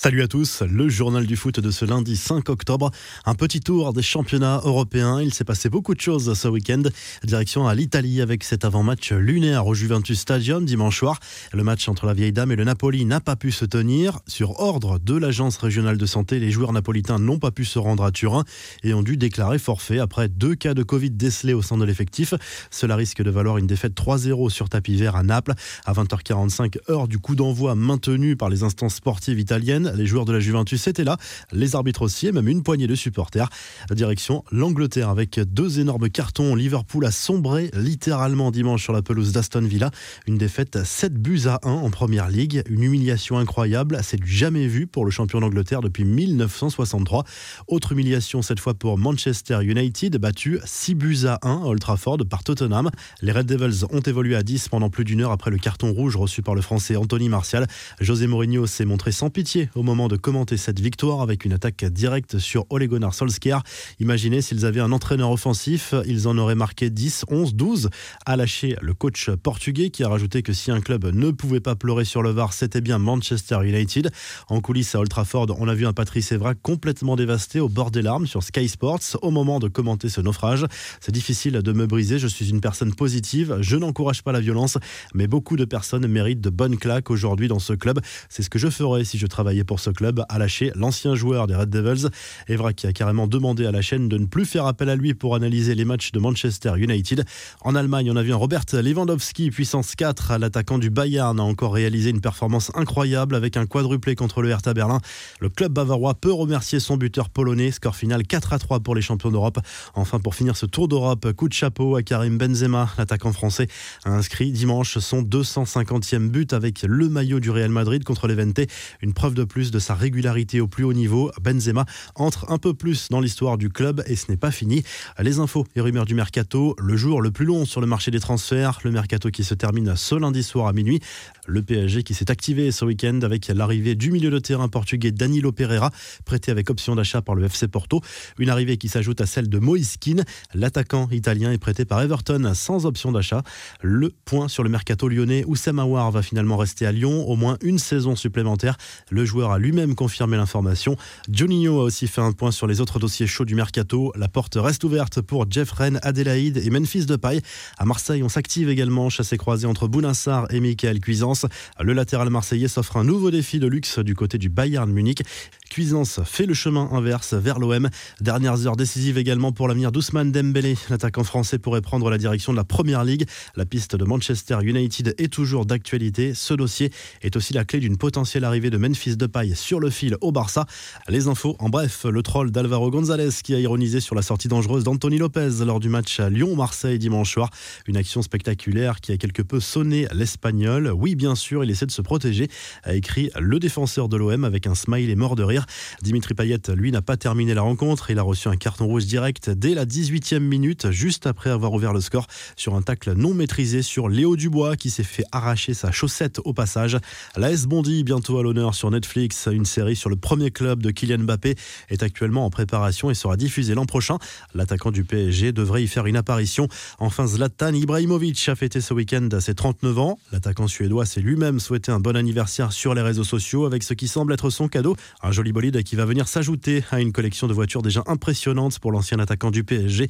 Salut à tous, le journal du foot de ce lundi 5 octobre. Un petit tour des championnats européens. Il s'est passé beaucoup de choses ce week-end. Direction à l'Italie avec cet avant-match lunaire au Juventus Stadium dimanche soir. Le match entre la vieille dame et le Napoli n'a pas pu se tenir. Sur ordre de l'agence régionale de santé, les joueurs napolitains n'ont pas pu se rendre à Turin et ont dû déclarer forfait après deux cas de Covid décelés au sein de l'effectif. Cela risque de valoir une défaite 3-0 sur tapis vert à Naples. À 20h45, heure du coup d'envoi maintenu par les instances sportives italiennes. Les joueurs de la Juventus étaient là, les arbitres aussi, et même une poignée de supporters. Direction l'Angleterre avec deux énormes cartons. Liverpool a sombré littéralement dimanche sur la pelouse d'Aston Villa. Une défaite 7 buts à 1 en première ligue. Une humiliation incroyable. C'est du jamais vu pour le champion d'Angleterre depuis 1963. Autre humiliation cette fois pour Manchester United, battu 6 buts à 1 à Old Trafford par Tottenham. Les Red Devils ont évolué à 10 pendant plus d'une heure après le carton rouge reçu par le français Anthony Martial. José Mourinho s'est montré sans pitié au moment de commenter cette victoire avec une attaque directe sur Ole Gunnar Solskjaer. Imaginez s'ils avaient un entraîneur offensif, ils en auraient marqué 10, 11, 12. A lâché le coach portugais qui a rajouté que si un club ne pouvait pas pleurer sur le VAR, c'était bien Manchester United. En coulisses à Old Trafford, on a vu un Patrice Evra complètement dévasté au bord des larmes sur Sky Sports au moment de commenter ce naufrage. C'est difficile de me briser, je suis une personne positive, je n'encourage pas la violence, mais beaucoup de personnes méritent de bonnes claques aujourd'hui dans ce club. C'est ce que je ferais si je travaillais pour ce club a lâché l'ancien joueur des Red Devils. Evra qui a carrément demandé à la chaîne de ne plus faire appel à lui pour analyser les matchs de Manchester United. En Allemagne, on a vu un Robert Lewandowski, puissance 4, l'attaquant du Bayern, a encore réalisé une performance incroyable avec un quadruplé contre le Hertha Berlin. Le club bavarois peut remercier son buteur polonais. Score final 4 à 3 pour les champions d'Europe. Enfin, pour finir ce tour d'Europe, coup de chapeau à Karim Benzema, l'attaquant français, a inscrit dimanche son 250e but avec le maillot du Real Madrid contre l'Evente. Une preuve de plus de sa régularité au plus haut niveau. Benzema entre un peu plus dans l'histoire du club et ce n'est pas fini. Les infos et rumeurs du mercato, le jour le plus long sur le marché des transferts, le mercato qui se termine ce lundi soir à minuit. Le PSG qui s'est activé ce week-end avec l'arrivée du milieu de terrain portugais Danilo Pereira, prêté avec option d'achat par le FC Porto. Une arrivée qui s'ajoute à celle de Moïse Keane. L'attaquant italien est prêté par Everton sans option d'achat. Le point sur le mercato lyonnais, Oussama Aouar va finalement rester à Lyon au moins une saison supplémentaire. Le joueur a lui-même confirmé l'information. Juninho a aussi fait un point sur les autres dossiers chauds du mercato. La porte reste ouverte pour Jeff Rennes, Adélaïde et Memphis Depay. À Marseille, on s'active également, chassé croisé entre Bounassar et Michael Cuisance. Le latéral marseillais s'offre un nouveau défi de luxe du côté du Bayern Munich. Cuisance fait le chemin inverse vers l'OM. Dernières heures décisives également pour l'avenir d'Ousmane Dembélé. L'attaquant français pourrait prendre la direction de la Première Ligue. La piste de Manchester United est toujours d'actualité. Ce dossier est aussi la clé d'une potentielle arrivée de Memphis Depay sur le fil au Barça. Les infos en bref, le troll d'Alvaro González qui a ironisé sur la sortie dangereuse d'Anthony Lopez lors du match à Lyon-Marseille dimanche soir. Une action spectaculaire qui a quelque peu sonné l'Espagnol. Oui, bien sûr, il essaie de se protéger, a écrit le défenseur de l'OM avec un smile et mort de rire. Dimitri Payet, lui, n'a pas terminé la rencontre. Il a reçu un carton rouge direct dès la 18e minute, juste après avoir ouvert le score sur un tacle non maîtrisé sur Léo Dubois qui s'est fait arracher sa chaussette au passage. La S Bondy, bientôt à l'honneur sur Netflix, une série sur le premier club de Kylian Mbappé est actuellement en préparation et sera diffusée l'an prochain. L'attaquant du PSG devrait y faire une apparition. Enfin, Zlatan Ibrahimovic a fêté ce week-end ses 39 ans. L'attaquant suédois s'est lui-même souhaité un bon anniversaire sur les réseaux sociaux avec ce qui semble être son cadeau, un joli bolide qui va venir s'ajouter à une collection de voitures déjà impressionnante pour l'ancien attaquant du PSG.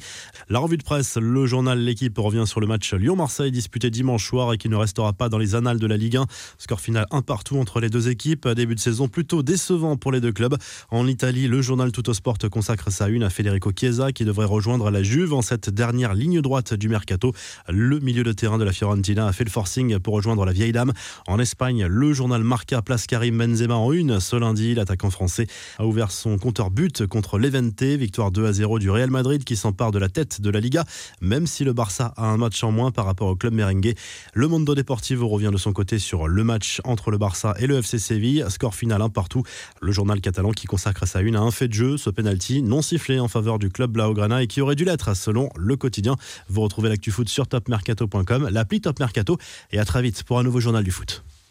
La revue de presse, le journal L'équipe revient sur le match Lyon-Marseille disputé dimanche soir et qui ne restera pas dans les annales de la Ligue 1. Score final un partout entre les deux équipes. Début de saison plutôt décevant pour les deux clubs. En Italie, le journal Tuttosport consacre sa une à Federico Chiesa qui devrait rejoindre la Juve en cette dernière ligne droite du mercato. Le milieu de terrain de la Fiorentina a fait le forcing pour rejoindre la vieille dame. En Espagne, le journal Marca place Karim Benzema en une. Ce lundi, l'attaquant français a ouvert son compteur but contre l'Evente. Victoire 2 à 0 du Real Madrid qui s'empare de la tête de la Liga, même si le Barça a un match en moins par rapport au club merengue. Le Mondo Deportivo revient de son côté sur le match entre le Barça et le FC Séville. Score final un partout. Le journal catalan qui consacre sa une à un fait de jeu, ce penalty non sifflé en faveur du club Blaugrana et qui aurait dû l'être selon le quotidien. Vous retrouvez l'actu foot sur topmercato.com, l'appli Top Mercato et à très vite pour un nouveau journal du foot.